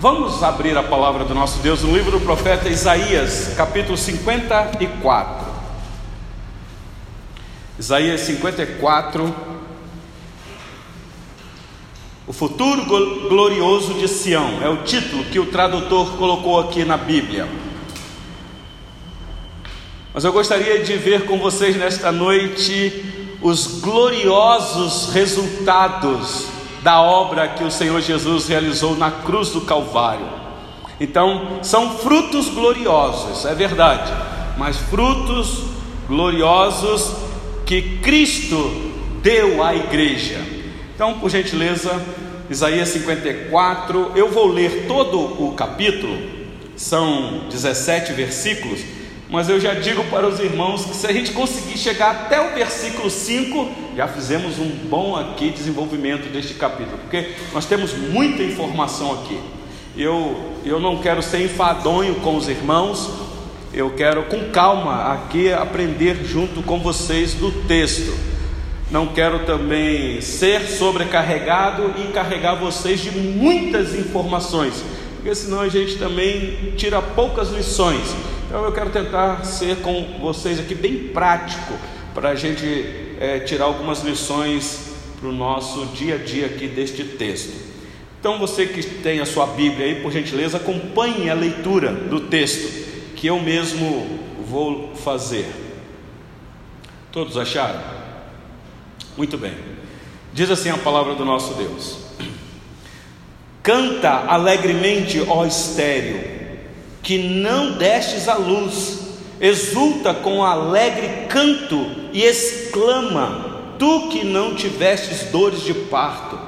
Vamos abrir a palavra do nosso Deus no livro do profeta Isaías, capítulo 54. Isaías 54. O futuro glorioso de Sião é o título que o tradutor colocou aqui na Bíblia. Mas eu gostaria de ver com vocês nesta noite os gloriosos resultados da obra que o Senhor Jesus realizou na cruz do Calvário. Então, são frutos gloriosos, é verdade, mas frutos gloriosos que Cristo deu à igreja. Então, por gentileza, Isaías 54, eu vou ler todo o capítulo, são 17 versículos mas eu já digo para os irmãos que se a gente conseguir chegar até o versículo 5, já fizemos um bom aqui desenvolvimento deste capítulo, porque nós temos muita informação aqui. Eu, eu não quero ser enfadonho com os irmãos, eu quero com calma aqui aprender junto com vocês do texto. Não quero também ser sobrecarregado e carregar vocês de muitas informações, porque senão a gente também tira poucas lições. Então eu quero tentar ser com vocês aqui bem prático para a gente é, tirar algumas lições para o nosso dia a dia aqui deste texto. Então você que tem a sua Bíblia aí, por gentileza, acompanhe a leitura do texto que eu mesmo vou fazer. Todos acharam? Muito bem. Diz assim a palavra do nosso Deus: Canta alegremente, ó estéreo que não destes a luz, exulta com alegre canto e exclama: Tu que não tivestes dores de parto,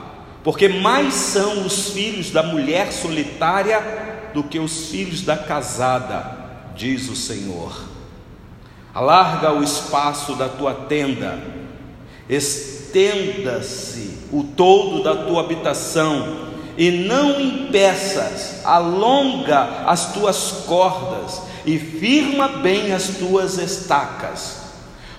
porque mais são os filhos da mulher solitária do que os filhos da casada, diz o Senhor. Alarga o espaço da tua tenda, estenda-se o todo da tua habitação, e não impeças, alonga as tuas cordas e firma bem as tuas estacas,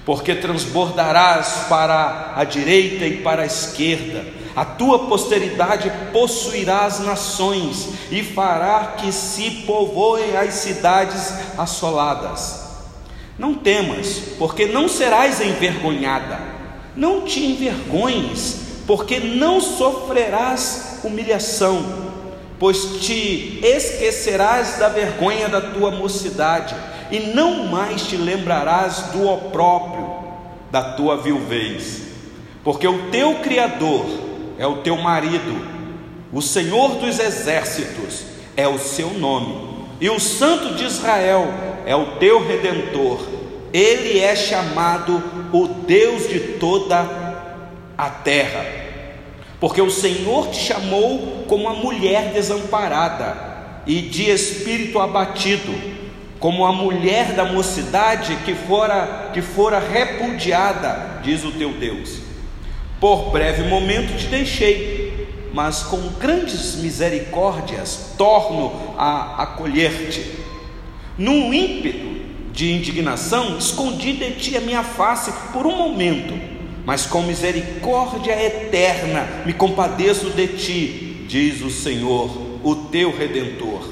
porque transbordarás para a direita e para a esquerda, a tua posteridade possuirá as nações e fará que se povoem as cidades assoladas. Não temas, porque não serás envergonhada, não te envergonhes, porque não sofrerás humilhação, pois te esquecerás da vergonha da tua mocidade, e não mais te lembrarás do opróprio da tua viuvez, porque o teu Criador é o teu marido, o Senhor dos exércitos é o seu nome, e o Santo de Israel é o teu redentor, ele é chamado o Deus de toda a terra porque o Senhor te chamou como a mulher desamparada e de espírito abatido, como a mulher da mocidade que fora que fora repudiada, diz o teu Deus. Por breve momento te deixei, mas com grandes misericórdias torno a acolher-te. Num ímpeto de indignação, escondi de ti a minha face por um momento mas com misericórdia eterna me compadeço de ti, diz o Senhor, o teu redentor.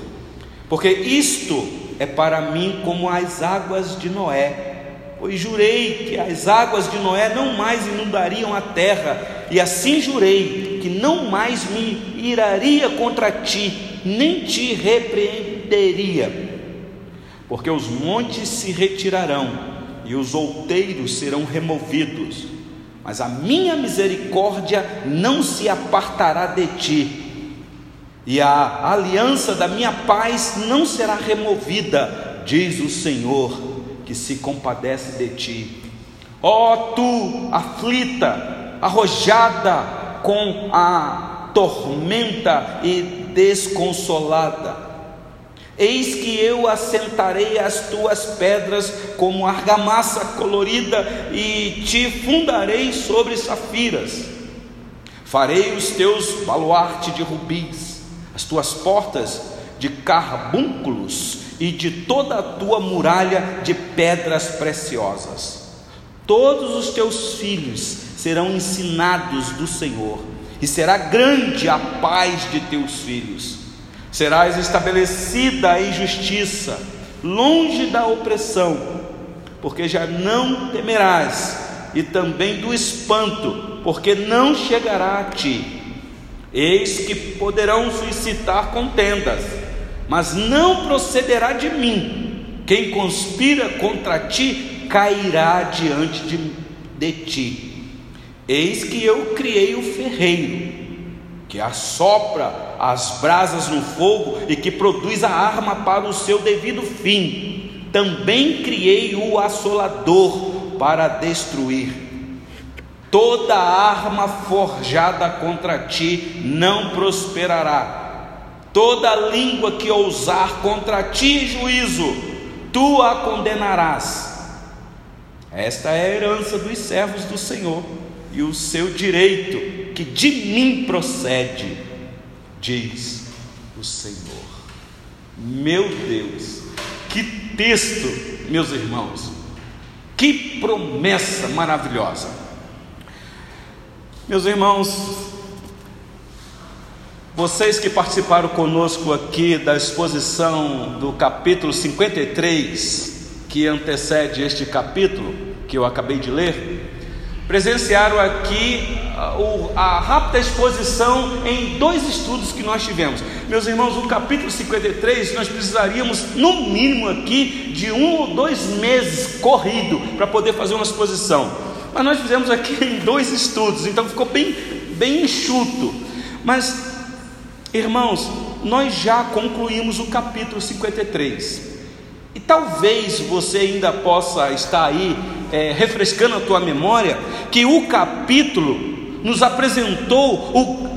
Porque isto é para mim como as águas de Noé. Pois jurei que as águas de Noé não mais inundariam a terra, e assim jurei que não mais me iraria contra ti, nem te repreenderia. Porque os montes se retirarão e os outeiros serão removidos mas a minha misericórdia não se apartará de ti, e a aliança da minha paz não será removida, diz o Senhor, que se compadece de ti. Ó oh, tu, aflita, arrojada com a tormenta e desconsolada, Eis que eu assentarei as tuas pedras como argamassa colorida e te fundarei sobre safiras. Farei os teus baluarte de rubis, as tuas portas de carbúnculos e de toda a tua muralha de pedras preciosas. Todos os teus filhos serão ensinados do Senhor, e será grande a paz de teus filhos Serás estabelecida em justiça, longe da opressão, porque já não temerás, e também do espanto, porque não chegará a ti. Eis que poderão suscitar contendas, mas não procederá de mim. Quem conspira contra ti cairá diante de, de ti. Eis que eu criei o ferreiro, que assopra as brasas no fogo e que produz a arma para o seu devido fim. Também criei o assolador para destruir Toda arma forjada contra ti não prosperará. Toda língua que ousar contra ti juízo, tu a condenarás. Esta é a herança dos servos do Senhor e o seu direito, que de mim procede, diz o Senhor. Meu Deus, que texto, meus irmãos, que promessa maravilhosa. Meus irmãos, vocês que participaram conosco aqui da exposição do capítulo 53, que antecede este capítulo que eu acabei de ler, presenciaram aqui a, a rápida exposição em dois estudos que nós tivemos. Meus irmãos, o capítulo 53 nós precisaríamos, no mínimo aqui, de um ou dois meses corrido para poder fazer uma exposição. Mas nós fizemos aqui em dois estudos, então ficou bem, bem enxuto. Mas, irmãos, nós já concluímos o capítulo 53. E talvez você ainda possa estar aí é, refrescando a tua memória que o capítulo nos apresentou o,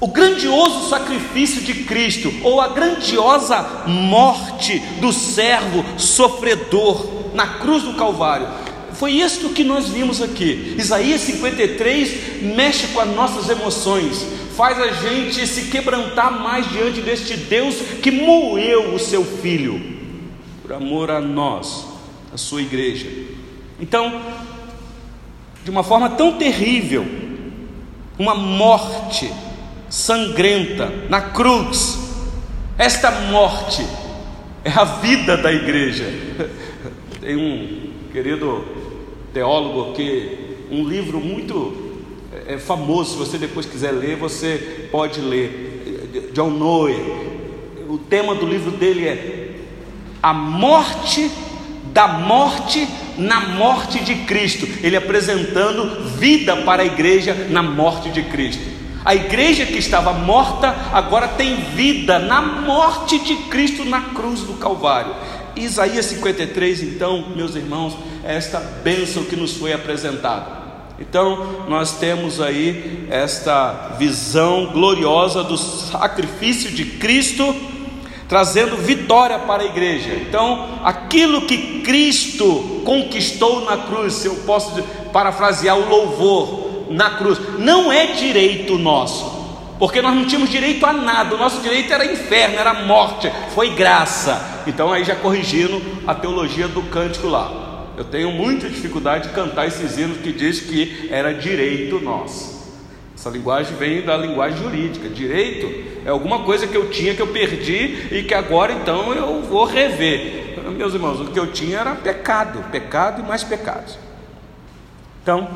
o grandioso sacrifício de Cristo, ou a grandiosa morte do servo sofredor na cruz do Calvário. Foi isto que nós vimos aqui. Isaías 53 mexe com as nossas emoções, faz a gente se quebrantar mais diante deste Deus que moeu o seu filho por amor a nós, a sua igreja. Então, de uma forma tão terrível, uma morte sangrenta na cruz. Esta morte é a vida da igreja. Tem um querido teólogo que um livro muito é, famoso, se você depois quiser ler, você pode ler, John Noe. O tema do livro dele é A Morte da Morte na Morte de Cristo. Ele apresentando vida para a igreja na morte de Cristo. A igreja que estava morta agora tem vida na morte de Cristo na cruz do Calvário. Isaías 53, então, meus irmãos, é esta bênção que nos foi apresentada. Então, nós temos aí esta visão gloriosa do sacrifício de Cristo, trazendo vitória para a igreja. Então, aquilo que Cristo conquistou na cruz, se eu posso parafrasear o louvor na cruz, não é direito nosso, porque nós não tínhamos direito a nada, o nosso direito era inferno, era morte, foi graça. Então, aí já corrigindo a teologia do cântico lá. Eu tenho muita dificuldade de cantar esses hinos que diz que era direito nosso. Essa linguagem vem da linguagem jurídica. Direito é alguma coisa que eu tinha que eu perdi e que agora então eu vou rever. Meus irmãos, o que eu tinha era pecado, pecado e mais pecados. Então,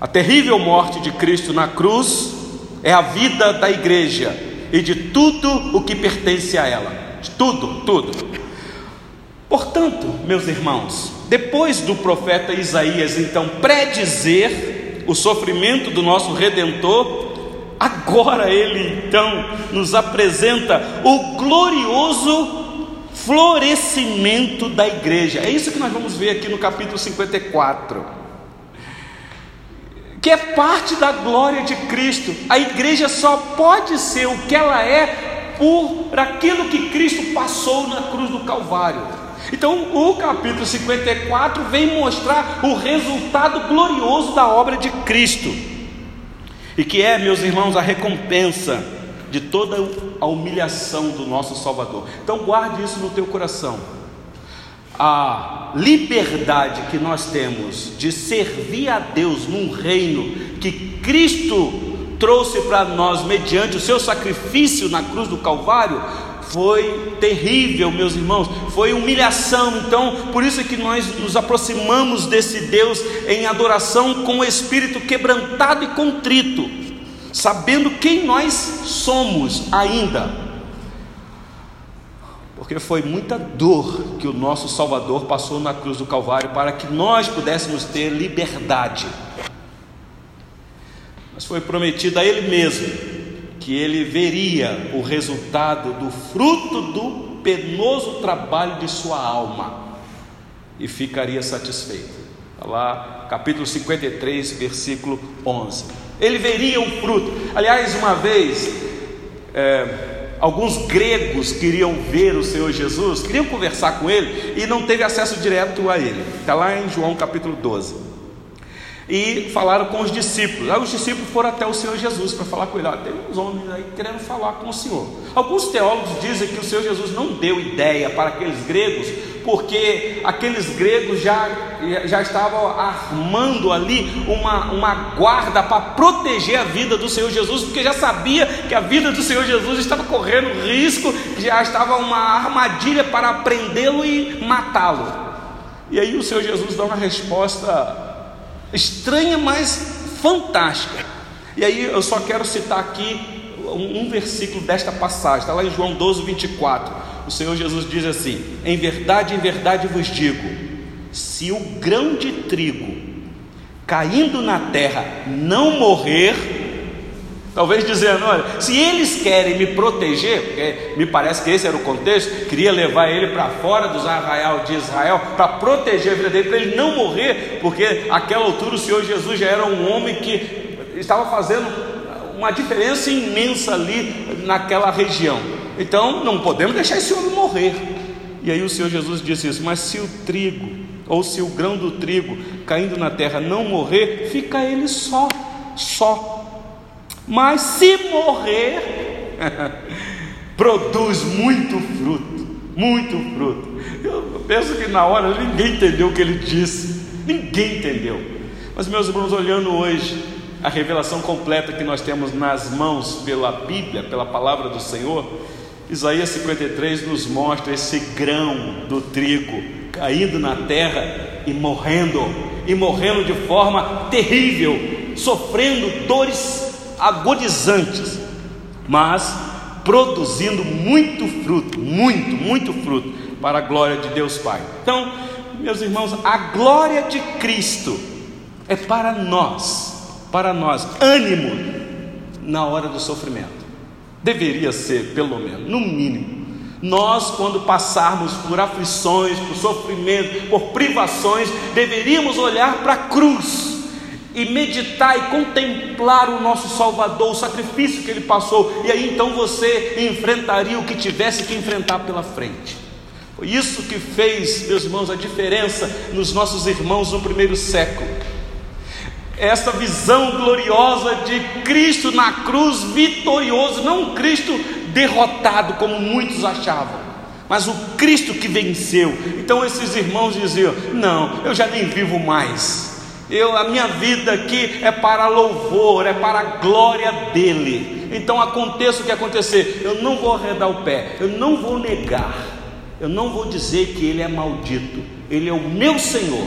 a terrível morte de Cristo na cruz é a vida da igreja e de tudo o que pertence a ela. De tudo, tudo. Portanto, meus irmãos, depois do profeta Isaías então predizer o sofrimento do nosso redentor, agora ele então nos apresenta o glorioso florescimento da igreja. É isso que nós vamos ver aqui no capítulo 54 que é parte da glória de Cristo. A igreja só pode ser o que ela é por aquilo que Cristo passou na cruz do Calvário. Então, o capítulo 54 vem mostrar o resultado glorioso da obra de Cristo, e que é, meus irmãos, a recompensa de toda a humilhação do nosso Salvador. Então, guarde isso no teu coração a liberdade que nós temos de servir a Deus num reino que Cristo trouxe para nós mediante o seu sacrifício na cruz do Calvário foi terrível, meus irmãos, foi humilhação. Então, por isso que nós nos aproximamos desse Deus em adoração com o espírito quebrantado e contrito, sabendo quem nós somos ainda. Porque foi muita dor que o nosso Salvador passou na cruz do Calvário para que nós pudéssemos ter liberdade. Mas foi prometido a Ele mesmo que ele veria o resultado do fruto do penoso trabalho de sua alma e ficaria satisfeito. Está lá, capítulo 53, versículo 11. Ele veria o fruto. Aliás, uma vez, é, alguns gregos queriam ver o Senhor Jesus, queriam conversar com ele e não teve acesso direto a ele. Está lá em João capítulo 12 e falaram com os discípulos. Aí os discípulos foram até o Senhor Jesus para falar com ele. Ah, tem uns homens aí querendo falar com o Senhor. Alguns teólogos dizem que o Senhor Jesus não deu ideia para aqueles gregos, porque aqueles gregos já, já estavam armando ali uma, uma guarda para proteger a vida do Senhor Jesus, porque já sabia que a vida do Senhor Jesus estava correndo risco, já estava uma armadilha para prendê-lo e matá-lo. E aí o Senhor Jesus dá uma resposta estranha, mas fantástica. E aí eu só quero citar aqui um, um versículo desta passagem, está lá em João 12, 24. O Senhor Jesus diz assim: Em verdade, em verdade vos digo, se o grão de trigo caindo na terra não morrer, Talvez dizendo, olha, se eles querem me proteger, porque me parece que esse era o contexto, queria levar ele para fora dos arraial de Israel, para proteger a vida dele, para ele não morrer, porque àquela altura o Senhor Jesus já era um homem que estava fazendo uma diferença imensa ali naquela região. Então não podemos deixar esse homem morrer. E aí o Senhor Jesus disse isso, mas se o trigo, ou se o grão do trigo caindo na terra não morrer, fica ele só, só mas se morrer, produz muito fruto, muito fruto. Eu penso que na hora ninguém entendeu o que ele disse, ninguém entendeu. Mas, meus irmãos, olhando hoje a revelação completa que nós temos nas mãos pela Bíblia, pela palavra do Senhor, Isaías 53 nos mostra esse grão do trigo caindo na terra e morrendo, e morrendo de forma terrível, sofrendo dores agonizantes, mas produzindo muito fruto, muito, muito fruto para a glória de Deus Pai. Então, meus irmãos, a glória de Cristo é para nós, para nós, ânimo na hora do sofrimento. Deveria ser, pelo menos, no mínimo. Nós, quando passarmos por aflições, por sofrimento, por privações, deveríamos olhar para a cruz e meditar e contemplar o nosso Salvador, o sacrifício que ele passou, e aí então você enfrentaria o que tivesse que enfrentar pela frente. Foi isso que fez, meus irmãos, a diferença nos nossos irmãos no primeiro século. Essa visão gloriosa de Cristo na cruz vitorioso, não um Cristo derrotado como muitos achavam, mas o Cristo que venceu. Então esses irmãos diziam: Não, eu já nem vivo mais eu, a minha vida aqui é para louvor, é para a glória dele. Então aconteça o que acontecer, eu não vou arredar o pé, eu não vou negar, eu não vou dizer que ele é maldito, ele é o meu Senhor.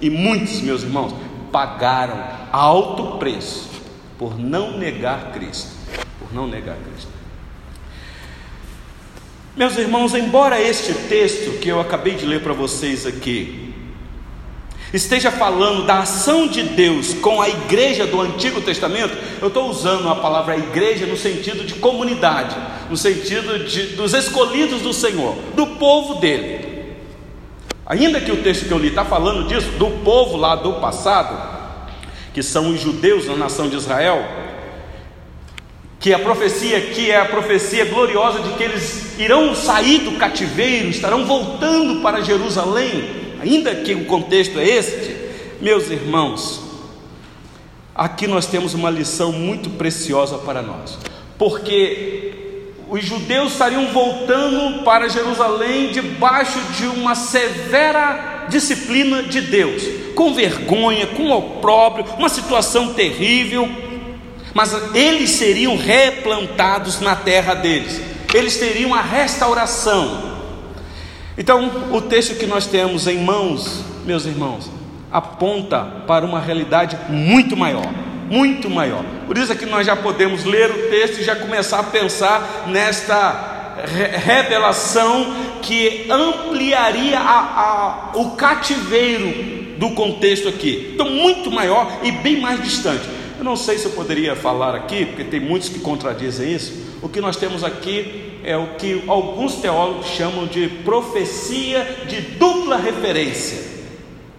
E muitos, meus irmãos, pagaram alto preço por não negar Cristo, por não negar Cristo. Meus irmãos, embora este texto que eu acabei de ler para vocês aqui esteja falando da ação de Deus com a igreja do Antigo Testamento, eu estou usando a palavra igreja no sentido de comunidade, no sentido de, dos escolhidos do Senhor, do povo dele. Ainda que o texto que eu li está falando disso, do povo lá do passado, que são os judeus na nação de Israel, que a profecia aqui é a profecia gloriosa de que eles irão sair do cativeiro, estarão voltando para Jerusalém ainda que o contexto é este, meus irmãos, aqui nós temos uma lição muito preciosa para nós, porque os judeus estariam voltando para Jerusalém debaixo de uma severa disciplina de Deus, com vergonha, com opróbrio, uma situação terrível, mas eles seriam replantados na terra deles, eles teriam a restauração. Então, o texto que nós temos em mãos, meus irmãos, aponta para uma realidade muito maior, muito maior. Por isso é que nós já podemos ler o texto e já começar a pensar nesta revelação que ampliaria a, a, o cativeiro do contexto aqui. Então, muito maior e bem mais distante. Eu não sei se eu poderia falar aqui, porque tem muitos que contradizem isso. O que nós temos aqui é o que alguns teólogos chamam de profecia de dupla referência.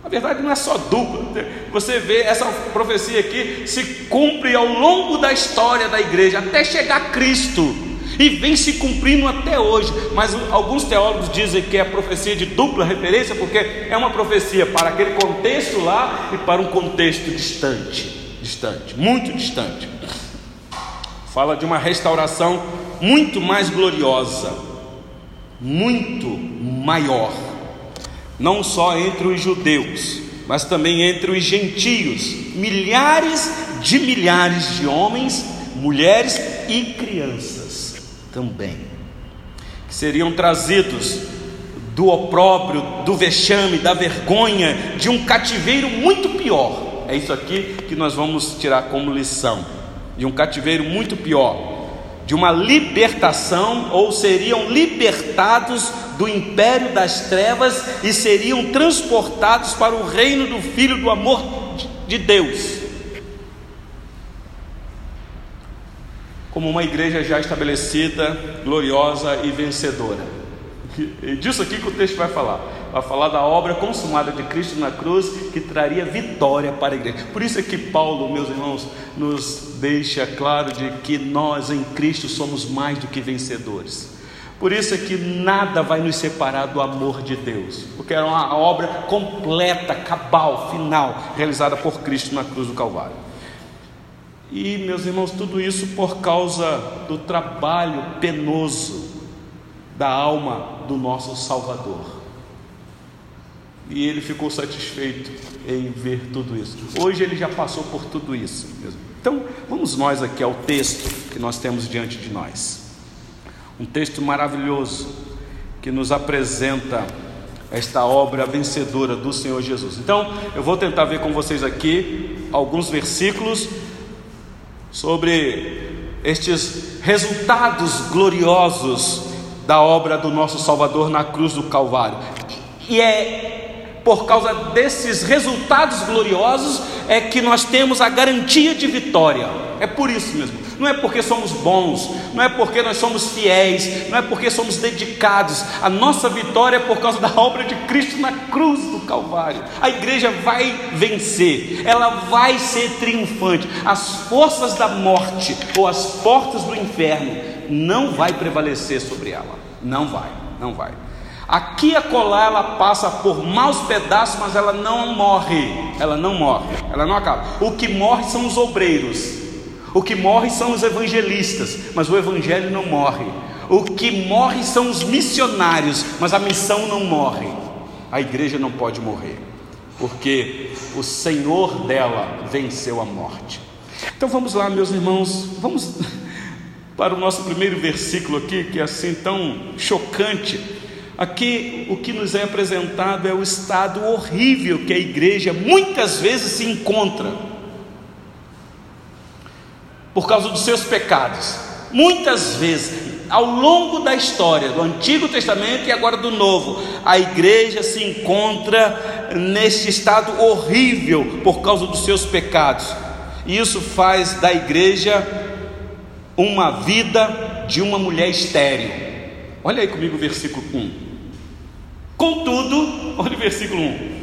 Na verdade, não é só dupla. Você vê essa profecia aqui se cumpre ao longo da história da igreja, até chegar Cristo. E vem se cumprindo até hoje. Mas alguns teólogos dizem que é profecia de dupla referência, porque é uma profecia para aquele contexto lá e para um contexto distante distante, muito distante. Fala de uma restauração muito mais gloriosa, muito maior, não só entre os judeus, mas também entre os gentios, milhares de milhares de homens, mulheres e crianças também, que seriam trazidos do opróbrio, do vexame, da vergonha, de um cativeiro muito pior. É isso aqui que nós vamos tirar como lição. De um cativeiro muito pior, de uma libertação, ou seriam libertados do império das trevas e seriam transportados para o reino do Filho do amor de Deus. Como uma igreja já estabelecida, gloriosa e vencedora. E disso aqui que o texto vai falar vai falar da obra consumada de Cristo na cruz que traria vitória para a igreja. Por isso é que Paulo, meus irmãos, nos deixa claro de que nós em Cristo somos mais do que vencedores. Por isso é que nada vai nos separar do amor de Deus, porque era uma obra completa, cabal, final, realizada por Cristo na cruz do Calvário. E, meus irmãos, tudo isso por causa do trabalho penoso da alma do nosso Salvador. E ele ficou satisfeito em ver tudo isso. Hoje ele já passou por tudo isso. Então, vamos nós aqui ao texto que nós temos diante de nós. Um texto maravilhoso que nos apresenta esta obra vencedora do Senhor Jesus. Então, eu vou tentar ver com vocês aqui alguns versículos sobre estes resultados gloriosos da obra do nosso Salvador na cruz do Calvário. E é por causa desses resultados gloriosos, é que nós temos a garantia de vitória. É por isso mesmo. Não é porque somos bons, não é porque nós somos fiéis, não é porque somos dedicados. A nossa vitória é por causa da obra de Cristo na cruz do Calvário. A igreja vai vencer, ela vai ser triunfante. As forças da morte ou as portas do inferno não vai prevalecer sobre ela. Não vai, não vai. Aqui e acolá ela passa por maus pedaços, mas ela não morre. Ela não morre, ela não acaba. O que morre são os obreiros. O que morre são os evangelistas, mas o evangelho não morre. O que morre são os missionários, mas a missão não morre. A igreja não pode morrer, porque o Senhor dela venceu a morte. Então vamos lá, meus irmãos, vamos para o nosso primeiro versículo aqui, que é assim tão chocante Aqui o que nos é apresentado é o estado horrível que a igreja muitas vezes se encontra por causa dos seus pecados. Muitas vezes, ao longo da história do Antigo Testamento e agora do Novo, a igreja se encontra neste estado horrível por causa dos seus pecados. E isso faz da igreja uma vida de uma mulher estéril. Olha aí comigo o versículo 1. Contudo, olha o versículo 1: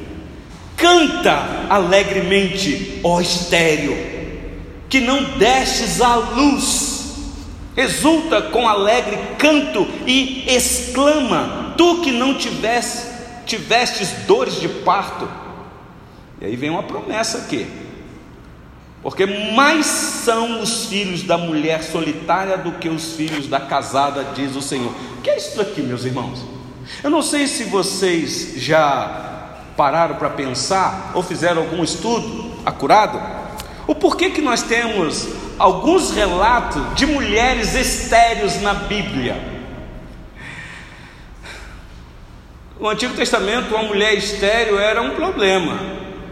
Canta alegremente, ó estéreo, que não destes à luz, exulta com alegre canto e exclama, tu que não tivesse, tivestes dores de parto. E aí vem uma promessa aqui. Porque mais são os filhos da mulher solitária do que os filhos da casada, diz o Senhor. O que é isso aqui, meus irmãos? Eu não sei se vocês já pararam para pensar ou fizeram algum estudo acurado o porquê que nós temos alguns relatos de mulheres estéreis na Bíblia. No Antigo Testamento, uma mulher estéreo era um problema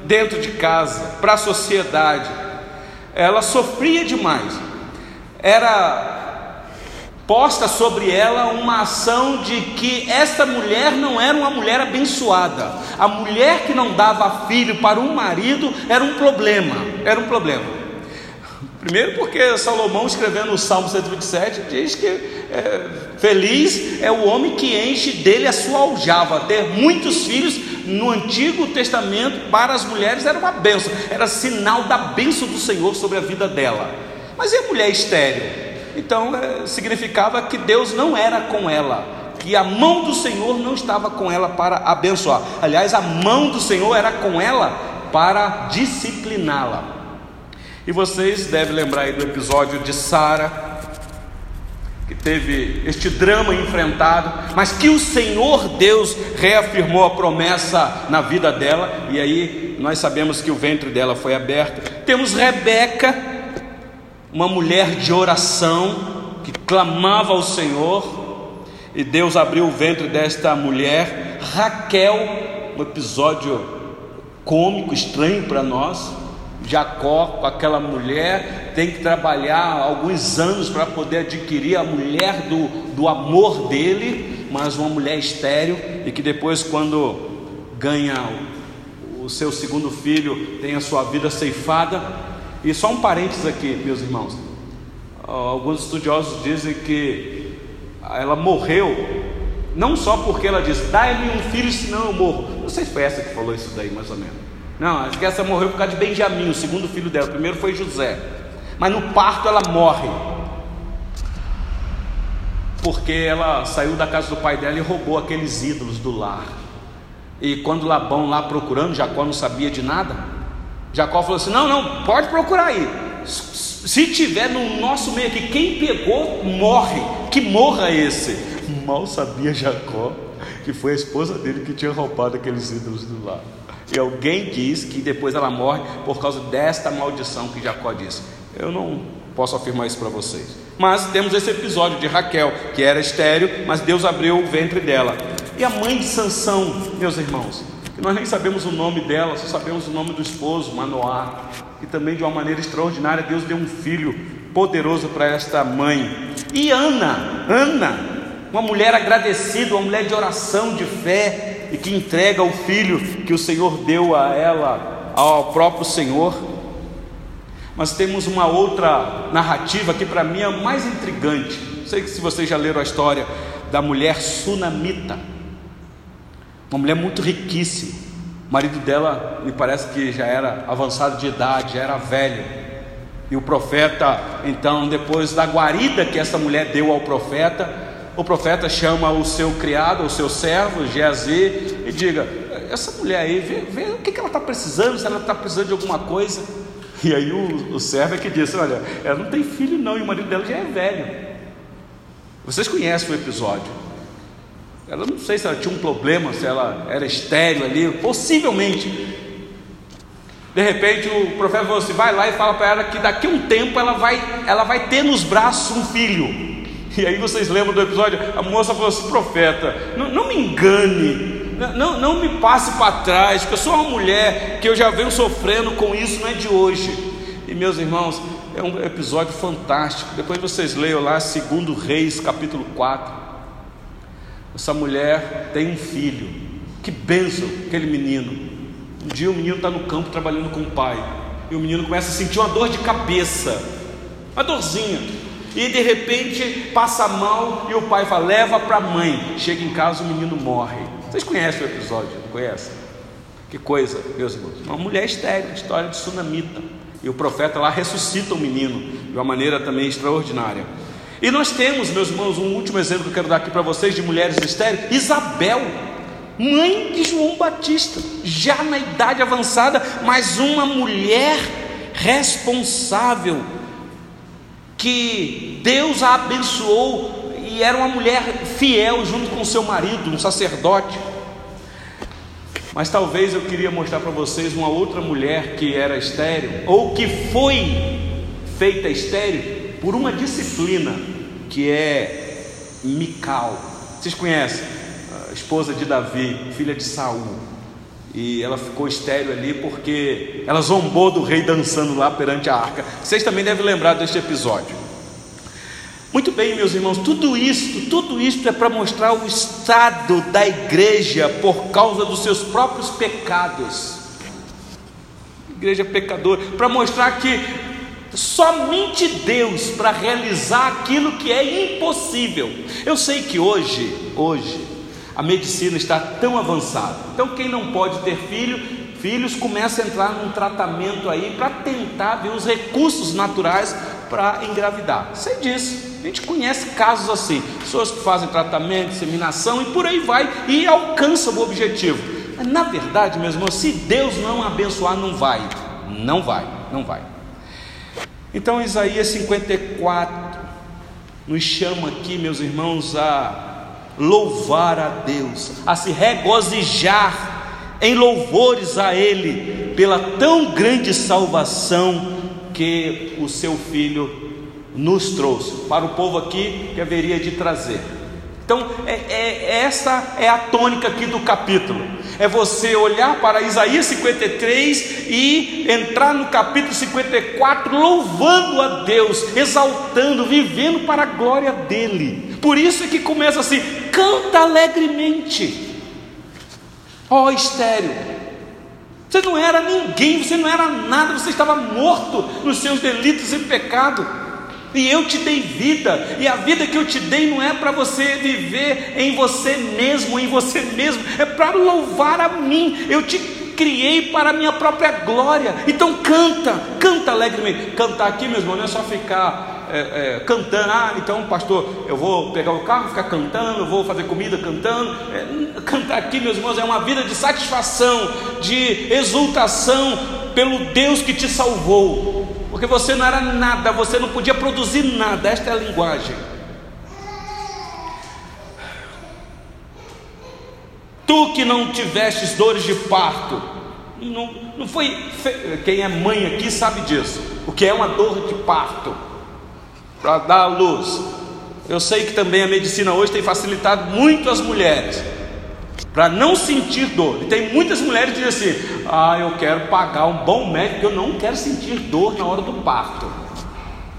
dentro de casa, para a sociedade. Ela sofria demais. Era posta sobre ela uma ação de que esta mulher não era uma mulher abençoada. A mulher que não dava filho para um marido era um problema, era um problema. Primeiro porque Salomão escrevendo o Salmo 127 diz que é, feliz é o homem que enche dele a sua aljava. Ter muitos filhos no Antigo Testamento para as mulheres era uma benção, era sinal da bênção do Senhor sobre a vida dela. Mas e a mulher estéril? Então é, significava que Deus não era com ela, que a mão do Senhor não estava com ela para abençoar. Aliás, a mão do Senhor era com ela para discipliná-la. E vocês devem lembrar aí do episódio de Sara, que teve este drama enfrentado, mas que o Senhor Deus reafirmou a promessa na vida dela, e aí nós sabemos que o ventre dela foi aberto. Temos Rebeca, uma mulher de oração que clamava ao Senhor, e Deus abriu o ventre desta mulher, Raquel, um episódio cômico, estranho para nós. Jacó com aquela mulher tem que trabalhar alguns anos para poder adquirir a mulher do, do amor dele, mas uma mulher estéril e que depois, quando ganha o, o seu segundo filho, tem a sua vida ceifada, e só um parênteses aqui, meus irmãos. Alguns estudiosos dizem que ela morreu, não só porque ela disse, dai-me um filho, senão eu morro. Não sei se foi essa que falou isso daí, mais ou menos. Não, acho que essa morreu por causa de Benjamim, o segundo filho dela. O primeiro foi José. Mas no parto ela morre. Porque ela saiu da casa do pai dela e roubou aqueles ídolos do lar. E quando Labão lá procurando, Jacó não sabia de nada, Jacó falou assim: Não, não, pode procurar aí. Se tiver no nosso meio aqui, quem pegou, morre. Que morra esse. Mal sabia Jacó que foi a esposa dele que tinha roubado aqueles ídolos do lar. E alguém diz que depois ela morre por causa desta maldição que Jacó disse. Eu não posso afirmar isso para vocês. Mas temos esse episódio de Raquel, que era estéreo, mas Deus abriu o ventre dela. E a mãe de Sansão, meus irmãos, nós nem sabemos o nome dela, só sabemos o nome do esposo, Manoá. E também de uma maneira extraordinária, Deus deu um filho poderoso para esta mãe. E Ana, Ana, uma mulher agradecida, uma mulher de oração, de fé, e que entrega o filho que o Senhor deu a ela, ao próprio Senhor. Mas temos uma outra narrativa que para mim é mais intrigante. Não sei se vocês já leram a história da mulher sunamita. Uma mulher muito riquíssima. O marido dela me parece que já era avançado de idade, já era velho. E o profeta, então, depois da guarida que essa mulher deu ao profeta, o profeta chama o seu criado, o seu servo, Geazi, e diga: Essa mulher aí, vê, vê o que, que ela está precisando, se ela está precisando de alguma coisa. E aí o, o servo é que disse: Olha, ela não tem filho, não, e o marido dela já é velho. Vocês conhecem o episódio. Ela não sei se ela tinha um problema, se ela era estéreo ali, possivelmente. De repente o profeta falou assim: vai lá e fala para ela que daqui a um tempo ela vai, ela vai ter nos braços um filho. E aí vocês lembram do episódio? A moça falou assim: profeta, não, não me engane, não, não me passe para trás, porque eu sou uma mulher que eu já venho sofrendo com isso, não é de hoje. E meus irmãos, é um episódio fantástico. Depois vocês leiam lá, segundo Reis, capítulo 4. Essa mulher tem um filho. Que benção aquele menino. Um dia o menino está no campo trabalhando com o pai. E o menino começa a sentir uma dor de cabeça. Uma dorzinha. E de repente passa mal e o pai fala: leva para a mãe. Chega em casa o menino morre. Vocês conhecem o episódio? Não conhecem? Que coisa, meus irmãos. Uma mulher estéril, história de sunamita. E o profeta lá ressuscita o menino de uma maneira também extraordinária. E nós temos, meus irmãos, um último exemplo que eu quero dar aqui para vocês de mulheres estéreis: Isabel, mãe de João Batista, já na idade avançada, mas uma mulher responsável, que Deus a abençoou e era uma mulher fiel junto com seu marido, um sacerdote. Mas talvez eu queria mostrar para vocês uma outra mulher que era estéril, ou que foi feita estéreo por uma disciplina que é Mical. Vocês conhecem? A esposa de Davi, filha de Saul. E ela ficou estéreo ali porque ela zombou do rei dançando lá perante a arca. Vocês também devem lembrar deste episódio. Muito bem, meus irmãos, tudo isso, tudo isso é para mostrar o estado da igreja por causa dos seus próprios pecados. Igreja pecadora, para mostrar que somente Deus para realizar aquilo que é impossível. Eu sei que hoje, hoje, a medicina está tão avançada. Então quem não pode ter filho, filhos começa a entrar num tratamento aí para tentar ver os recursos naturais para engravidar. Sei disso. A gente conhece casos assim, pessoas que fazem tratamento, inseminação e por aí vai e alcançam o objetivo. Mas, na verdade, meus irmãos, se Deus não abençoar, não vai, não vai, não vai. Então, Isaías 54 nos chama aqui, meus irmãos, a louvar a Deus, a se regozijar em louvores a Ele pela tão grande salvação que o seu Filho nos trouxe, para o povo aqui que haveria de trazer. Então, é, é, essa é a tônica aqui do capítulo. É você olhar para Isaías 53 e entrar no capítulo 54 louvando a Deus, exaltando, vivendo para a glória dele. Por isso é que começa assim: canta alegremente. Ó oh, estéreo, você não era ninguém, você não era nada, você estava morto nos seus delitos e pecados. E eu te dei vida, e a vida que eu te dei não é para você viver em você mesmo, em você mesmo, é para louvar a mim. Eu te criei para a minha própria glória. Então canta, canta alegremente. Cantar aqui, meu irmão, não é só ficar é, é, cantando. Ah, então, pastor, eu vou pegar o carro, ficar cantando, vou fazer comida cantando. É, cantar aqui, meus irmãos, é uma vida de satisfação, de exultação pelo Deus que te salvou porque você não era nada, você não podia produzir nada. Esta é a linguagem. Tu que não tivestes dores de parto, não, não foi. Quem é mãe aqui sabe disso. O que é uma dor de parto para dar luz. Eu sei que também a medicina hoje tem facilitado muito as mulheres para não sentir dor. E tem muitas mulheres que dizem assim: Ah, eu quero pagar um bom médico, eu não quero sentir dor na hora do parto.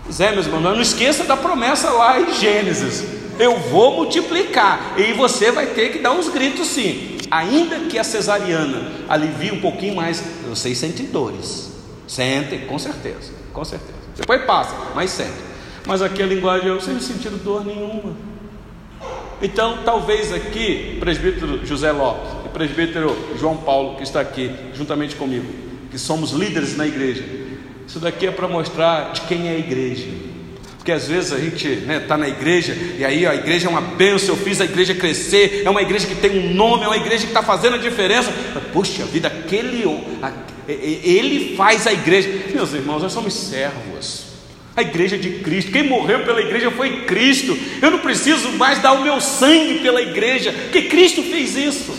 Pois é, meus irmãos, não esqueça da promessa lá em Gênesis: Eu vou multiplicar, e você vai ter que dar uns gritos sim. Ainda que a cesariana alivie um pouquinho mais, vocês sentem dores. Sentem, com certeza, com certeza. Depois passa, mas sentem. Mas aqui a linguagem eu sem sentir dor nenhuma. Então, talvez aqui, presbítero José Lopes e presbítero João Paulo, que está aqui juntamente comigo, que somos líderes na igreja, isso daqui é para mostrar de quem é a igreja. Porque às vezes a gente está né, tá na igreja e aí a igreja é uma bênção, eu fiz a igreja crescer, é uma igreja que tem um nome, é uma igreja que está fazendo a diferença. Puxa vida, aquele, ele faz a igreja. Meus irmãos, nós somos servos. A igreja de Cristo, quem morreu pela igreja foi Cristo. Eu não preciso mais dar o meu sangue pela igreja, porque Cristo fez isso.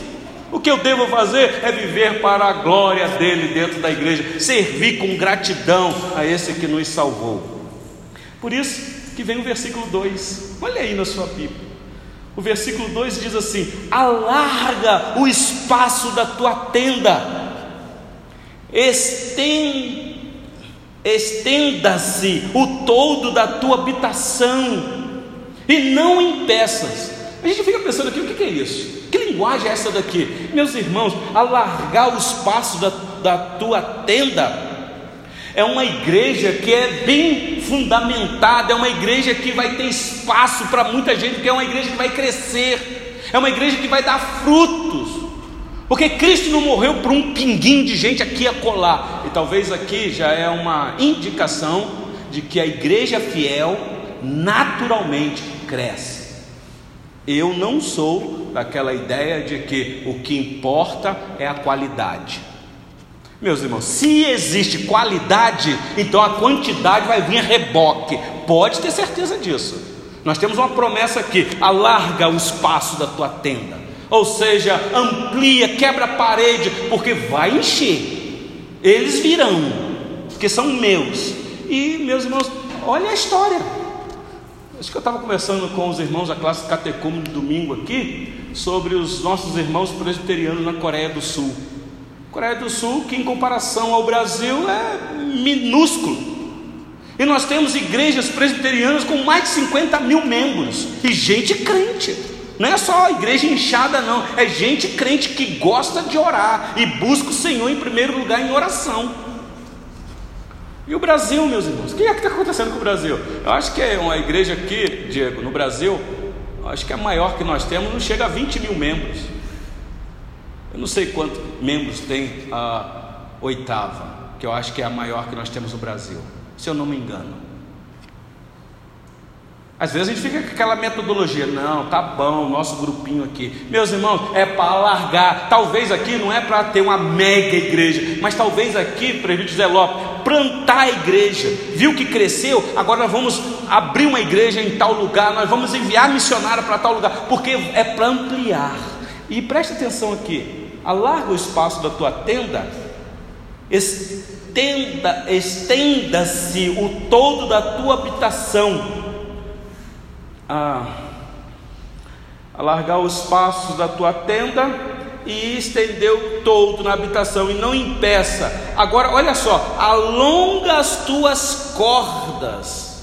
O que eu devo fazer é viver para a glória dele dentro da igreja, servir com gratidão a esse que nos salvou. Por isso que vem o versículo 2. Olha aí na sua Bíblia. O versículo 2 diz assim: Alarga o espaço da tua tenda, estende estenda-se o todo da tua habitação, e não em peças. A gente fica pensando aqui, o que é isso? Que linguagem é essa daqui? Meus irmãos, alargar o espaço da, da tua tenda é uma igreja que é bem fundamentada, é uma igreja que vai ter espaço para muita gente, que é uma igreja que vai crescer, é uma igreja que vai dar frutos. Porque Cristo não morreu por um pinguim de gente aqui a colar. Talvez aqui já é uma indicação de que a igreja fiel naturalmente cresce. Eu não sou daquela ideia de que o que importa é a qualidade. Meus irmãos, se existe qualidade, então a quantidade vai vir a reboque. Pode ter certeza disso. Nós temos uma promessa aqui: alarga o espaço da tua tenda ou seja, amplia, quebra a parede, porque vai encher. Eles virão, porque são meus. E, meus irmãos, olha a história. Acho que eu estava conversando com os irmãos da classe catecúmeno de domingo aqui sobre os nossos irmãos presbiterianos na Coreia do Sul. Coreia do Sul, que em comparação ao Brasil é minúsculo. E nós temos igrejas presbiterianas com mais de 50 mil membros e gente crente. Não é só igreja inchada, não, é gente crente que gosta de orar e busca o Senhor em primeiro lugar em oração. E o Brasil, meus irmãos, o que é que está acontecendo com o Brasil? Eu acho que é uma igreja aqui, Diego, no Brasil, acho que é a maior que nós temos, não chega a 20 mil membros. Eu não sei quantos membros tem a oitava, que eu acho que é a maior que nós temos no Brasil, se eu não me engano. Às vezes a gente fica com aquela metodologia, não, tá bom, nosso grupinho aqui. Meus irmãos, é para alargar. Talvez aqui não é para ter uma mega igreja, mas talvez aqui, presbítero Zé Lopes, plantar a igreja. Viu que cresceu? Agora nós vamos abrir uma igreja em tal lugar, nós vamos enviar missionário para tal lugar, porque é para ampliar. E preste atenção aqui, alarga o espaço da tua tenda, estenda, estenda-se o todo da tua habitação a alargar os passos da tua tenda e estendeu todo na habitação e não impeça. Agora, olha só, alonga as tuas cordas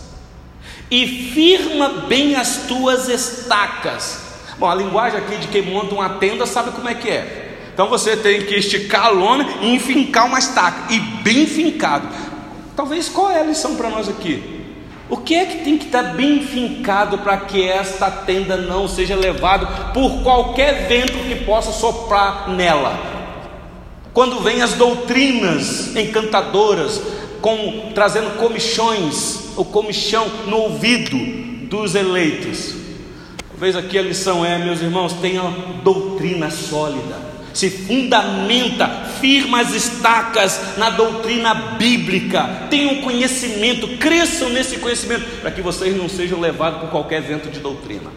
e firma bem as tuas estacas. Bom, a linguagem aqui de quem monta uma tenda sabe como é que é. Então você tem que esticar a lona e enfincar uma estaca, e bem fincado. Talvez qual é a lição para nós aqui? O que é que tem que estar bem fincado para que esta tenda não seja levada por qualquer vento que possa soprar nela? Quando vem as doutrinas encantadoras, trazendo comichões, o comichão no ouvido dos eleitos. Talvez aqui a lição é, meus irmãos, tenha doutrina sólida se fundamenta, firma as estacas na doutrina bíblica, tenham conhecimento, cresçam nesse conhecimento, para que vocês não sejam levados por qualquer vento de doutrina.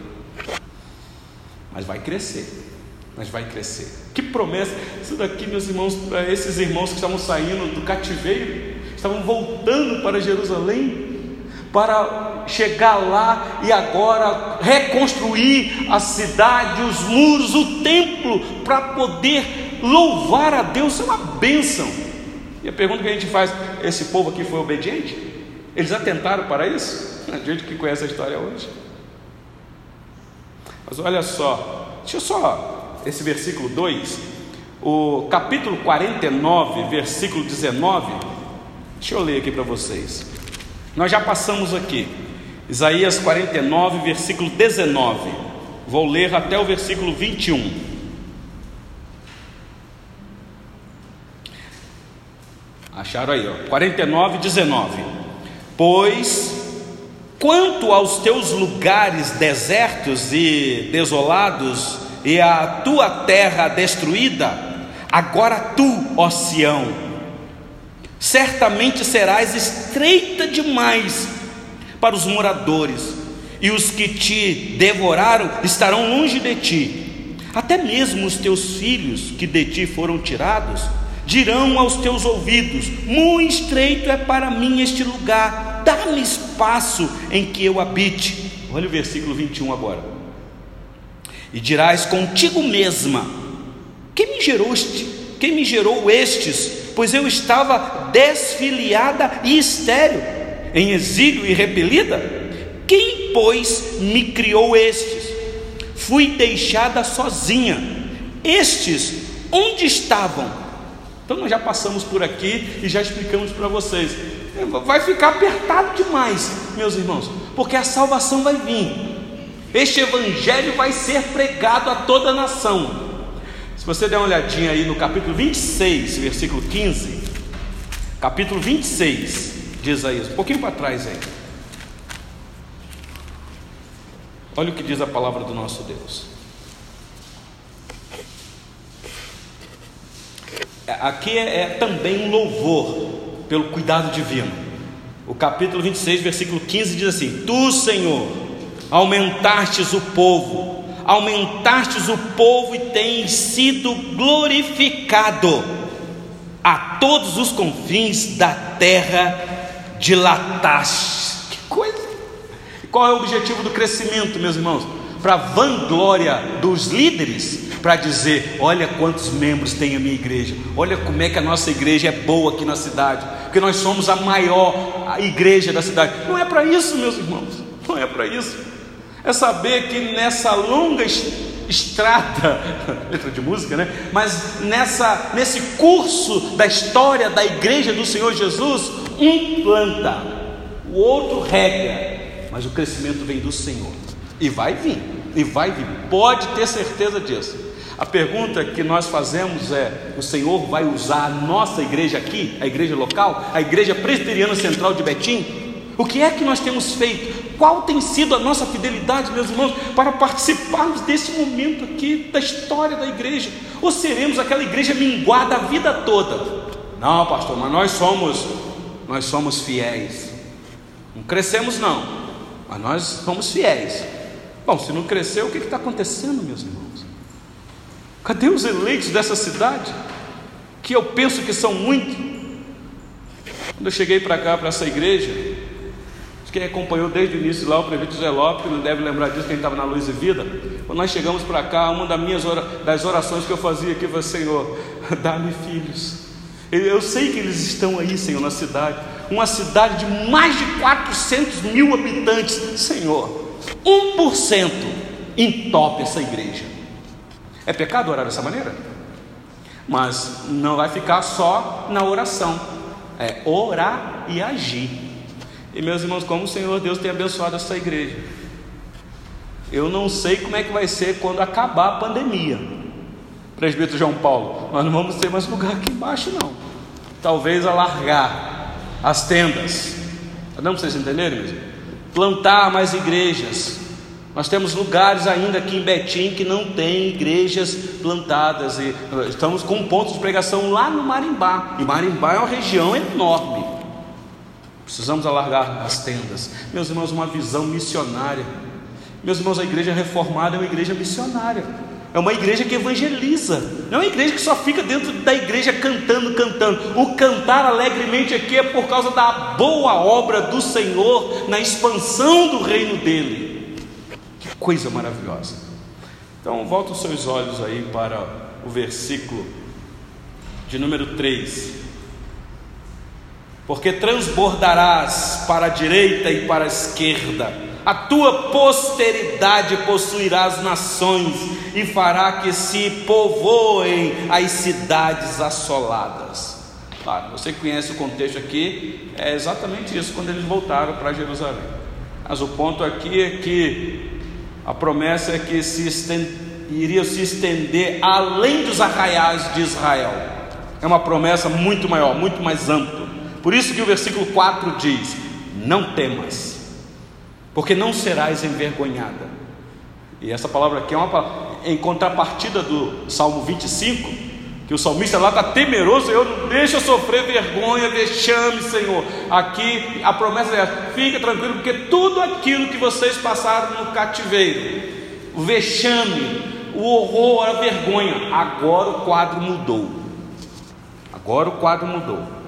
Mas vai crescer, mas vai crescer. Que promessa! Isso daqui, meus irmãos, para esses irmãos que estavam saindo do cativeiro, estavam voltando para Jerusalém, para chegar lá e agora reconstruir a cidade, os muros, o templo, para poder louvar a Deus, é uma bênção. E a pergunta que a gente faz: esse povo aqui foi obediente? Eles atentaram para isso? A gente que conhece a história hoje. Mas olha só, deixa eu só, esse versículo 2, o capítulo 49, versículo 19, deixa eu ler aqui para vocês. Nós já passamos aqui, Isaías 49, versículo 19. Vou ler até o versículo 21. Acharam aí, ó. 49, 19. Pois, quanto aos teus lugares desertos e desolados, e a tua terra destruída, agora tu, ó Sião, certamente serás estreita demais para os moradores, e os que te devoraram estarão longe de ti. Até mesmo os teus filhos que de ti foram tirados dirão aos teus ouvidos: Muito estreito é para mim este lugar, dá-me espaço em que eu habite. Olha o versículo 21 agora. E dirás contigo mesma: Quem me gerou este? Quem me gerou estes? Pois eu estava desfiliada e estéril, em exílio e repelida. Quem, pois, me criou estes? Fui deixada sozinha. Estes, onde estavam? Então nós já passamos por aqui e já explicamos para vocês. Vai ficar apertado demais, meus irmãos, porque a salvação vai vir. Este evangelho vai ser pregado a toda a nação. Se você der uma olhadinha aí no capítulo 26, versículo 15, capítulo 26 de Isaías, um pouquinho para trás aí. Olha o que diz a palavra do nosso Deus. Aqui é, é também um louvor pelo cuidado divino. O capítulo 26, versículo 15 diz assim: Tu, Senhor, aumentastes o povo aumentastes o povo e tens sido glorificado a todos os confins da terra dilataste. Que coisa! Qual é o objetivo do crescimento, meus irmãos? Para vanglória dos líderes, para dizer: olha quantos membros tem a minha igreja, olha como é que a nossa igreja é boa aqui na cidade, porque nós somos a maior igreja da cidade. Não é para isso, meus irmãos, não é para isso. É saber que nessa longa estrada, letra de música, né? Mas nessa, nesse curso da história da igreja do Senhor Jesus, um planta, o outro rega, mas o crescimento vem do Senhor e vai vir, e vai vir, pode ter certeza disso. A pergunta que nós fazemos é: o Senhor vai usar a nossa igreja aqui, a igreja local, a igreja presbiteriana central de Betim? O que é que nós temos feito? Qual tem sido a nossa fidelidade, meus irmãos, para participarmos desse momento aqui da história da igreja? Ou seremos aquela igreja minguada a vida toda? Não, pastor, mas nós somos, nós somos fiéis. Não crescemos não, mas nós somos fiéis. Bom, se não cresceu, o que está acontecendo, meus irmãos? Cadê os eleitos dessa cidade? Que eu penso que são muitos. Quando eu cheguei para cá, para essa igreja, quem acompanhou desde o início lá, o prefeito José Lopes, não deve lembrar disso, quem estava na Luz e Vida. Quando nós chegamos para cá, uma das minhas das orações que eu fazia aqui foi: Senhor, dá-me filhos. Eu sei que eles estão aí, Senhor, na cidade. Uma cidade de mais de 400 mil habitantes. Senhor, 1% entope essa igreja. É pecado orar dessa maneira? Mas não vai ficar só na oração, é orar e agir. E meus irmãos, como o Senhor Deus tem abençoado essa igreja. Eu não sei como é que vai ser quando acabar a pandemia. Presbítero João Paulo, nós não vamos ter mais lugar aqui embaixo, não. Talvez alargar as tendas. Não para vocês entenderem? Plantar mais igrejas, nós temos lugares ainda aqui em Betim que não tem igrejas plantadas e estamos com um ponto de pregação lá no Marimbá. E Marimbá é uma região enorme. Precisamos alargar as tendas. Meus irmãos, uma visão missionária. Meus irmãos, a igreja reformada é uma igreja missionária. É uma igreja que evangeliza. Não é uma igreja que só fica dentro da igreja cantando, cantando. O cantar alegremente aqui é por causa da boa obra do Senhor na expansão do reino dele coisa maravilhosa. Então, volta os seus olhos aí para o versículo de número 3. Porque transbordarás para a direita e para a esquerda, a tua posteridade possuirá as nações e fará que se povoem as cidades assoladas. Claro, você conhece o contexto aqui, é exatamente isso quando eles voltaram para Jerusalém. Mas o ponto aqui é que a promessa é que se estend, iria se estender além dos arraiais de Israel. É uma promessa muito maior, muito mais ampla. Por isso que o versículo 4 diz: Não temas, porque não serás envergonhada. E essa palavra aqui é uma em contrapartida do Salmo 25, que o salmista lá está temeroso, Senhor, não deixa eu sofrer vergonha, vexame, Senhor. Aqui a promessa é: fica tranquilo, porque tudo aquilo que vocês passaram no cativeiro, o vexame, o horror, a vergonha, agora o quadro mudou. Agora o quadro mudou.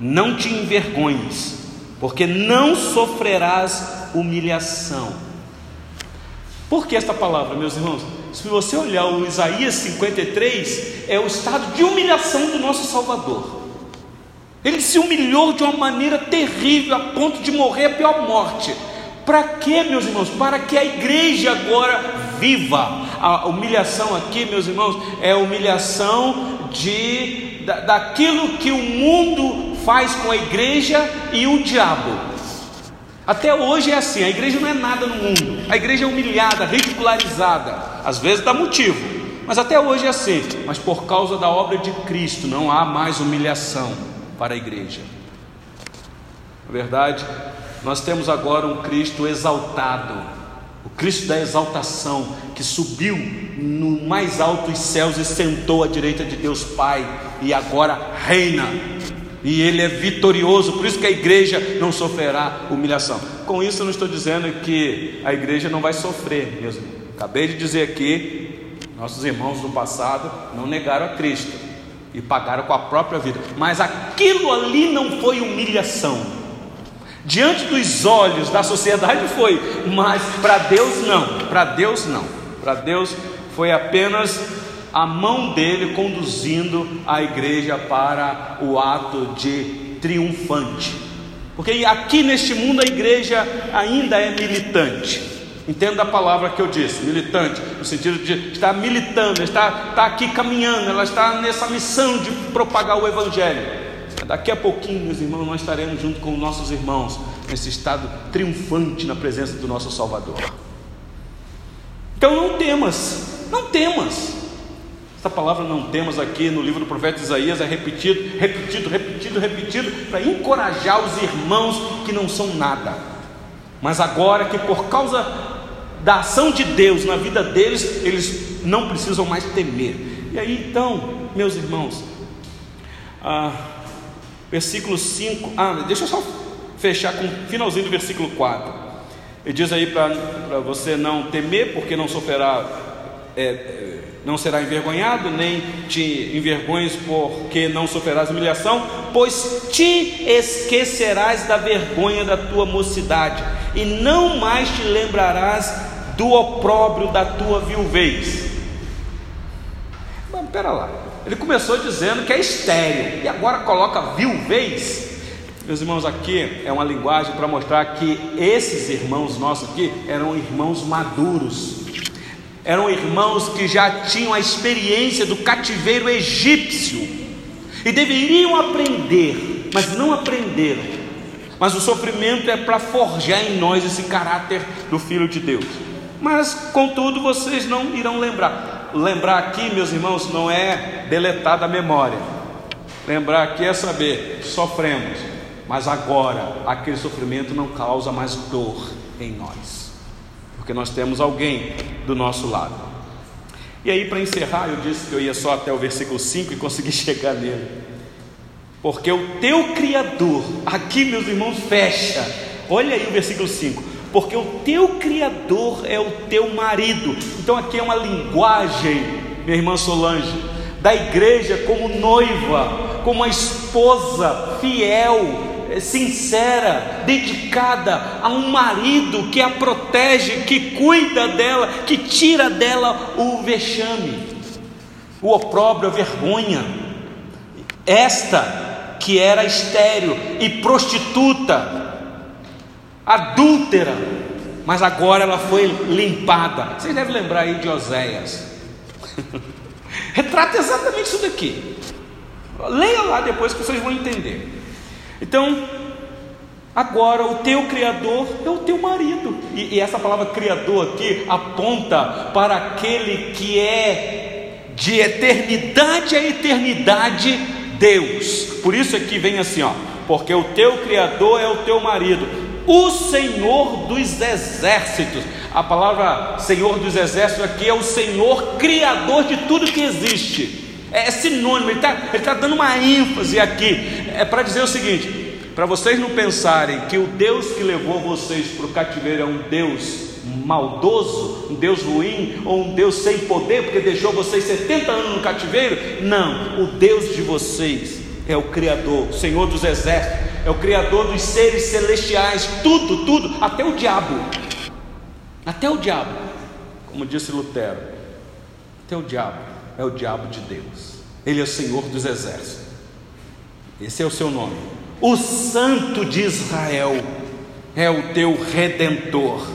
Não te envergonhes, porque não sofrerás humilhação. Por que esta palavra, meus irmãos? Se você olhar o Isaías 53, é o estado de humilhação do nosso Salvador. Ele se humilhou de uma maneira terrível, a ponto de morrer a pior morte. Para quê, meus irmãos? Para que a igreja agora viva. A humilhação aqui, meus irmãos, é a humilhação de, da, daquilo que o mundo faz com a igreja e o diabo. Até hoje é assim, a igreja não é nada no mundo, a igreja é humilhada, ridicularizada, às vezes dá motivo, mas até hoje é assim. Mas por causa da obra de Cristo não há mais humilhação para a igreja. Na verdade, nós temos agora um Cristo exaltado, o Cristo da exaltação, que subiu no mais alto dos céus e sentou à direita de Deus Pai, e agora reina e ele é vitorioso, por isso que a igreja não sofrerá humilhação. Com isso, eu não estou dizendo que a igreja não vai sofrer, mesmo. Acabei de dizer aqui, nossos irmãos do passado não negaram a Cristo, e pagaram com a própria vida. Mas aquilo ali não foi humilhação. Diante dos olhos da sociedade foi, mas para Deus não. Para Deus não. Para Deus foi apenas a mão dele conduzindo a igreja para o ato de triunfante. Porque aqui neste mundo a igreja ainda é militante. Entenda a palavra que eu disse, militante, no sentido de estar militando, está, está aqui caminhando, ela está nessa missão de propagar o Evangelho. Daqui a pouquinho, meus irmãos, nós estaremos junto com nossos irmãos nesse estado triunfante na presença do nosso Salvador. Então não temas, não temas. Essa palavra não temos aqui no livro do profeta Isaías é repetido, repetido, repetido, repetido para encorajar os irmãos que não são nada. Mas agora que por causa da ação de Deus na vida deles, eles não precisam mais temer. E aí então, meus irmãos, ah, versículo 5, ah, deixa eu só fechar com o finalzinho do versículo 4. Ele diz aí para você não temer, porque não sofrerá é, não será envergonhado, nem te envergonhes, porque não sofrerás humilhação, pois te esquecerás da vergonha da tua mocidade, e não mais te lembrarás do opróbrio da tua viuvez. Mas pera lá, ele começou dizendo que é estéreo, e agora coloca viuvez. Meus irmãos, aqui é uma linguagem para mostrar que esses irmãos nossos aqui eram irmãos maduros, eram irmãos que já tinham a experiência do cativeiro egípcio e deveriam aprender, mas não aprenderam. Mas o sofrimento é para forjar em nós esse caráter do Filho de Deus. Mas, contudo, vocês não irão lembrar. Lembrar aqui, meus irmãos, não é deletar da memória. Lembrar aqui é saber, sofremos, mas agora aquele sofrimento não causa mais dor em nós porque nós temos alguém do nosso lado. E aí, para encerrar, eu disse que eu ia só até o versículo 5 e consegui chegar nele. Porque o teu Criador, aqui meus irmãos, fecha. Olha aí o versículo 5. Porque o teu Criador é o teu marido. Então aqui é uma linguagem, minha irmã Solange, da igreja como noiva, como uma esposa fiel, sincera, dedicada a um marido que a protege, que cuida dela, que tira dela o vexame, o opróbrio, a vergonha. Esta que era estéril e prostituta, adúltera, mas agora ela foi limpada. Vocês devem lembrar aí de Oséias. Retrata exatamente isso daqui. Leia lá depois que vocês vão entender. Então, agora o teu Criador é o teu marido, e, e essa palavra Criador aqui aponta para aquele que é de eternidade a eternidade Deus. Por isso aqui vem assim, ó, porque o teu Criador é o teu marido, o Senhor dos exércitos. A palavra Senhor dos exércitos aqui é o Senhor Criador de tudo que existe. É, é sinônimo, ele está tá dando uma ênfase aqui. É para dizer o seguinte: para vocês não pensarem que o Deus que levou vocês para o cativeiro é um Deus maldoso, um Deus ruim, ou um Deus sem poder, porque deixou vocês 70 anos no cativeiro. Não, o Deus de vocês é o Criador, o Senhor dos exércitos, é o Criador dos seres celestiais, tudo, tudo, até o diabo. Até o diabo, como disse Lutero, até o diabo é o diabo de Deus. Ele é o Senhor dos exércitos. Esse é o seu nome. O Santo de Israel é o teu redentor.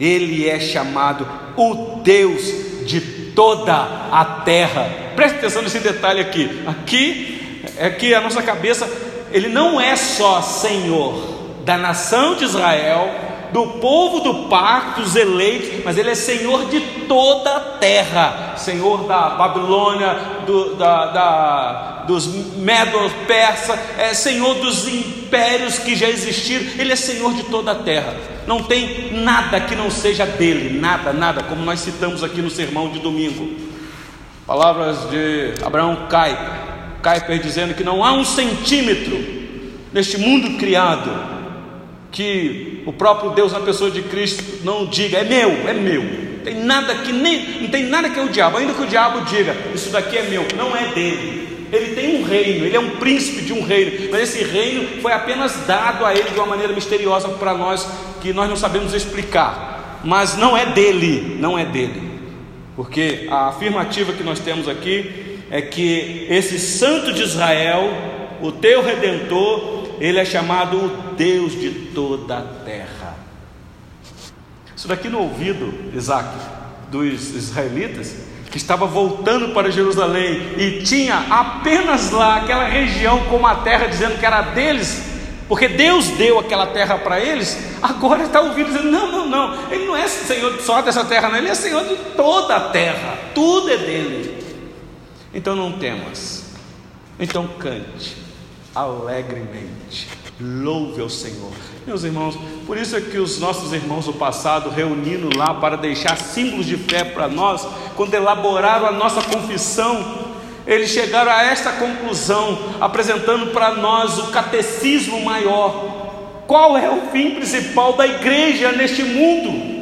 Ele é chamado o Deus de toda a terra. Preste atenção nesse detalhe aqui. Aqui é que a nossa cabeça, ele não é só Senhor da nação de Israel, do povo do pacto, dos eleitos, mas Ele é Senhor de toda a terra, Senhor da Babilônia, do, da, da, dos Medos, Persa, é Senhor dos impérios que já existiram, Ele é Senhor de toda a terra. Não tem nada que não seja dele, nada, nada, como nós citamos aqui no sermão de domingo. Palavras de Abraão Kuyper, Kuyper dizendo que não há um centímetro neste mundo criado que o próprio Deus na pessoa de Cristo não diga, é meu, é meu. Tem nada que nem, não tem nada que é o diabo, ainda que o diabo diga, isso daqui é meu, não é dele. Ele tem um reino, ele é um príncipe de um reino, mas esse reino foi apenas dado a ele de uma maneira misteriosa para nós que nós não sabemos explicar. Mas não é dele, não é dele. Porque a afirmativa que nós temos aqui é que esse santo de Israel, o teu redentor, ele é chamado o Deus de toda a terra. Isso daqui no ouvido, Isaac, dos israelitas, que estava voltando para Jerusalém e tinha apenas lá aquela região como a terra dizendo que era deles, porque Deus deu aquela terra para eles, agora está ouvindo dizendo: não, não, não, Ele não é Senhor só dessa terra, não, Ele é Senhor de toda a terra, tudo é dele. Então não temas, então cante alegremente, louve ao Senhor. Meus irmãos, por isso é que os nossos irmãos do passado, reunindo lá para deixar símbolos de fé para nós, quando elaboraram a nossa confissão, eles chegaram a esta conclusão, apresentando para nós o catecismo maior. Qual é o fim principal da igreja neste mundo?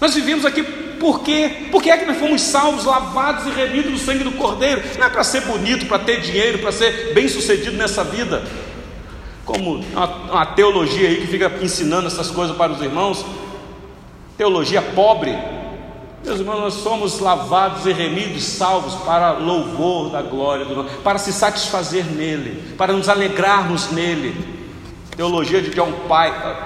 Nós vivemos aqui por quê? Por que é que nós fomos salvos, lavados e remidos do sangue do Cordeiro? Não é para ser bonito, para ter dinheiro, para ser bem sucedido nessa vida como uma, uma teologia aí que fica ensinando essas coisas para os irmãos, teologia pobre. Meus irmãos, nós somos lavados e remidos, salvos para louvor da glória do nome, para se satisfazer nele, para nos alegrarmos nele. Teologia de John, Piper,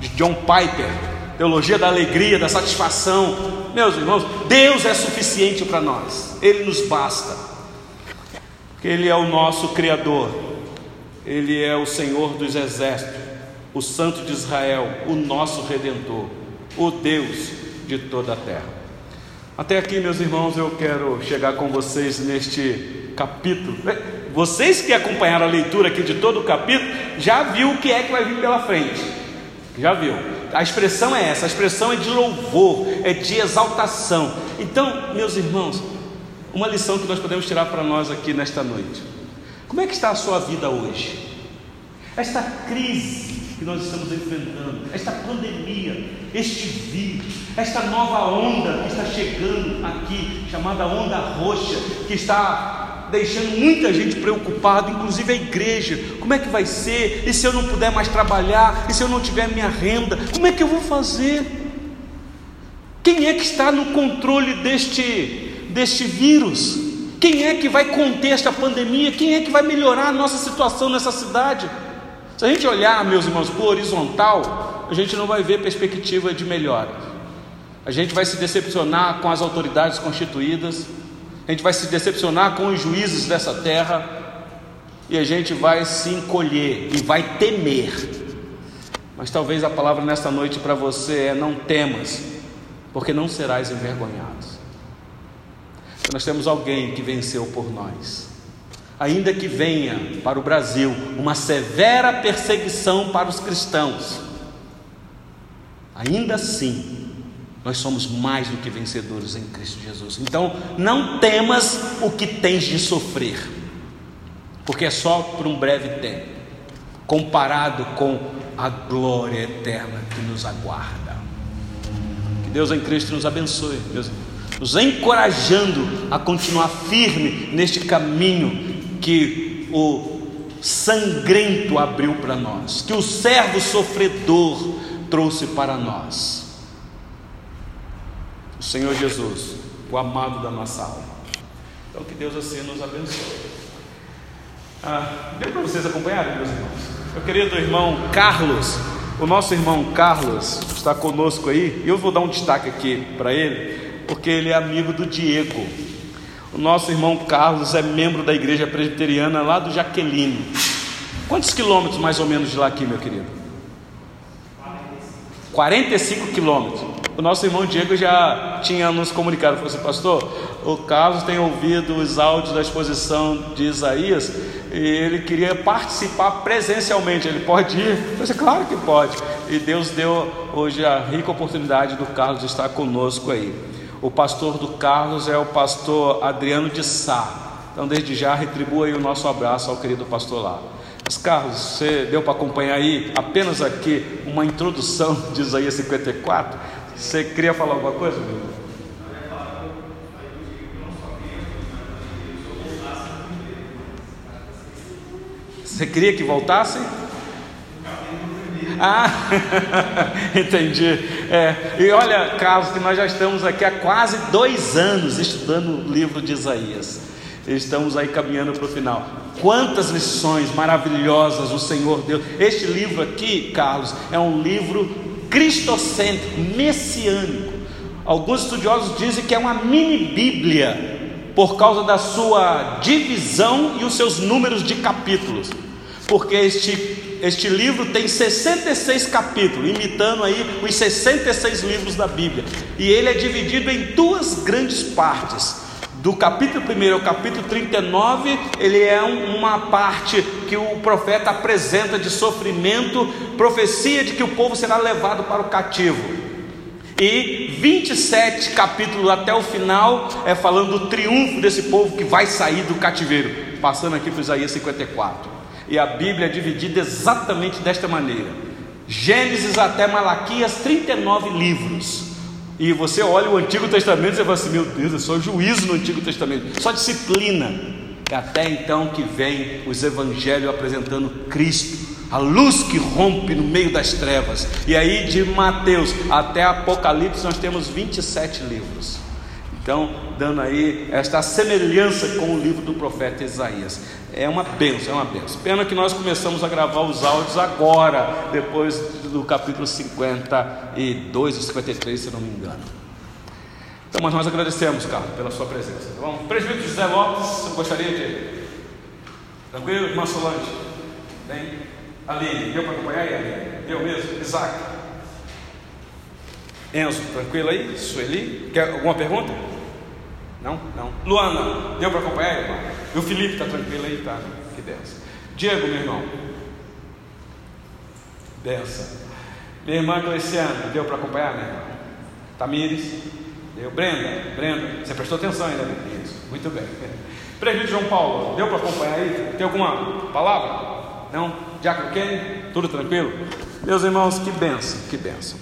de John Piper, teologia da alegria, da satisfação. Meus irmãos, Deus é suficiente para nós, Ele nos basta, porque Ele é o nosso Criador, ele é o Senhor dos exércitos, o Santo de Israel, o nosso redentor, o Deus de toda a terra. Até aqui, meus irmãos, eu quero chegar com vocês neste capítulo. Vocês que acompanharam a leitura aqui de todo o capítulo, já viu o que é que vai vir pela frente. Já viu? A expressão é essa, a expressão é de louvor, é de exaltação. Então, meus irmãos, uma lição que nós podemos tirar para nós aqui nesta noite. Como é que está a sua vida hoje? Esta crise que nós estamos enfrentando, esta pandemia, este vírus, esta nova onda que está chegando aqui, chamada onda roxa, que está deixando muita gente preocupada, inclusive a igreja. Como é que vai ser? E se eu não puder mais trabalhar? E se eu não tiver minha renda? Como é que eu vou fazer? Quem é que está no controle deste, deste vírus? Quem é que vai conter esta pandemia? Quem é que vai melhorar a nossa situação nessa cidade? Se a gente olhar, meus irmãos, para o horizontal, a gente não vai ver perspectiva de melhora. A gente vai se decepcionar com as autoridades constituídas, a gente vai se decepcionar com os juízes dessa terra, e a gente vai se encolher e vai temer. Mas talvez a palavra nesta noite para você é: não temas, porque não serás envergonhado. Nós temos alguém que venceu por nós. Ainda que venha para o Brasil uma severa perseguição para os cristãos, ainda assim, nós somos mais do que vencedores em Cristo Jesus. Então, não temas o que tens de sofrer, porque é só por um breve tempo, comparado com a glória eterna que nos aguarda. Que Deus em Cristo nos abençoe, irmãos nos encorajando a continuar firme neste caminho que o sangrento abriu para nós, que o servo sofredor trouxe para nós. O Senhor Jesus, o amado da nossa alma. Então que Deus assim nos abençoe. Ah, deu para vocês acompanharem, meus irmãos? Eu queria do irmão Carlos, o nosso irmão Carlos está conosco aí, e eu vou dar um destaque aqui para ele porque ele é amigo do Diego. O nosso irmão Carlos é membro da igreja presbiteriana lá do Jaqueline. Quantos quilômetros mais ou menos de lá aqui, meu querido? 45 quilômetros. O nosso irmão Diego já tinha nos comunicado, falou assim, pastor, o Carlos tem ouvido os áudios da exposição de Isaías e ele queria participar presencialmente. Ele pode ir? Eu disse, claro que pode. E Deus deu hoje a rica oportunidade do Carlos estar conosco aí. O pastor do Carlos é o pastor Adriano de Sá. Então, desde já, retribua aí o nosso abraço ao querido pastor lá. Mas, Carlos, você deu para acompanhar aí apenas aqui uma introdução de Isaías 54? Você queria falar alguma coisa, meu? Você queria que voltasse? Ah, entendi. É, e olha, Carlos, que nós já estamos aqui há quase dois anos estudando o livro de Isaías. Estamos aí caminhando para o final. Quantas lições maravilhosas o Senhor deu. Este livro aqui, Carlos, é um livro cristocêntrico, messiânico. Alguns estudiosos dizem que é uma mini Bíblia, por causa da sua divisão e os seus números de capítulos. Porque este, este livro tem 66 capítulos, imitando aí os 66 livros da Bíblia. E ele é dividido em duas grandes partes do capítulo 1 ao capítulo 39, ele é uma parte que o profeta apresenta de sofrimento, profecia de que o povo será levado para o cativo. E 27 capítulos até o final é falando do triunfo desse povo que vai sair do cativeiro, passando aqui para Isaías 54. E a Bíblia é dividida exatamente desta maneira: Gênesis até Malaquias, 39 livros. E você olha o Antigo Testamento e você fala assim: meu Deus, é só juízo no Antigo Testamento, só disciplina. E até então que vem os evangelhos apresentando Cristo, a luz que rompe no meio das trevas. E aí de Mateus até Apocalipse nós temos 27 livros. Então, dando aí esta semelhança com o livro do profeta Isaías. É uma benção, é uma benção. Pena que nós começamos a gravar os áudios agora, depois do capítulo 52 ou 53, se não me engano. Então, mas nós agradecemos, Carlos, pela sua presença. Tá bom? Presbítero José Lopes, você gostaria de. Tranquilo? Irmã Solange? Bem? Aline, deu para acompanhar aí, Aline? Deu mesmo? Isaac? Enzo, tranquilo aí? Sueli? Quer alguma pergunta? Não? Não. Luana, deu para acompanhar, irmão? E o Felipe está tranquilo aí? Tá. Que benção. Diego, meu irmão. Benção. Minha irmã Cleciana, deu para acompanhar, meu irmão? Tamires, deu. Brenda, Brenda, você prestou atenção ainda? Isso, muito bem. Presbítero João Paulo, deu para acompanhar aí? Tem alguma palavra? Não? Diácono Kenny, tudo tranquilo? Meus irmãos, que benção, que benção.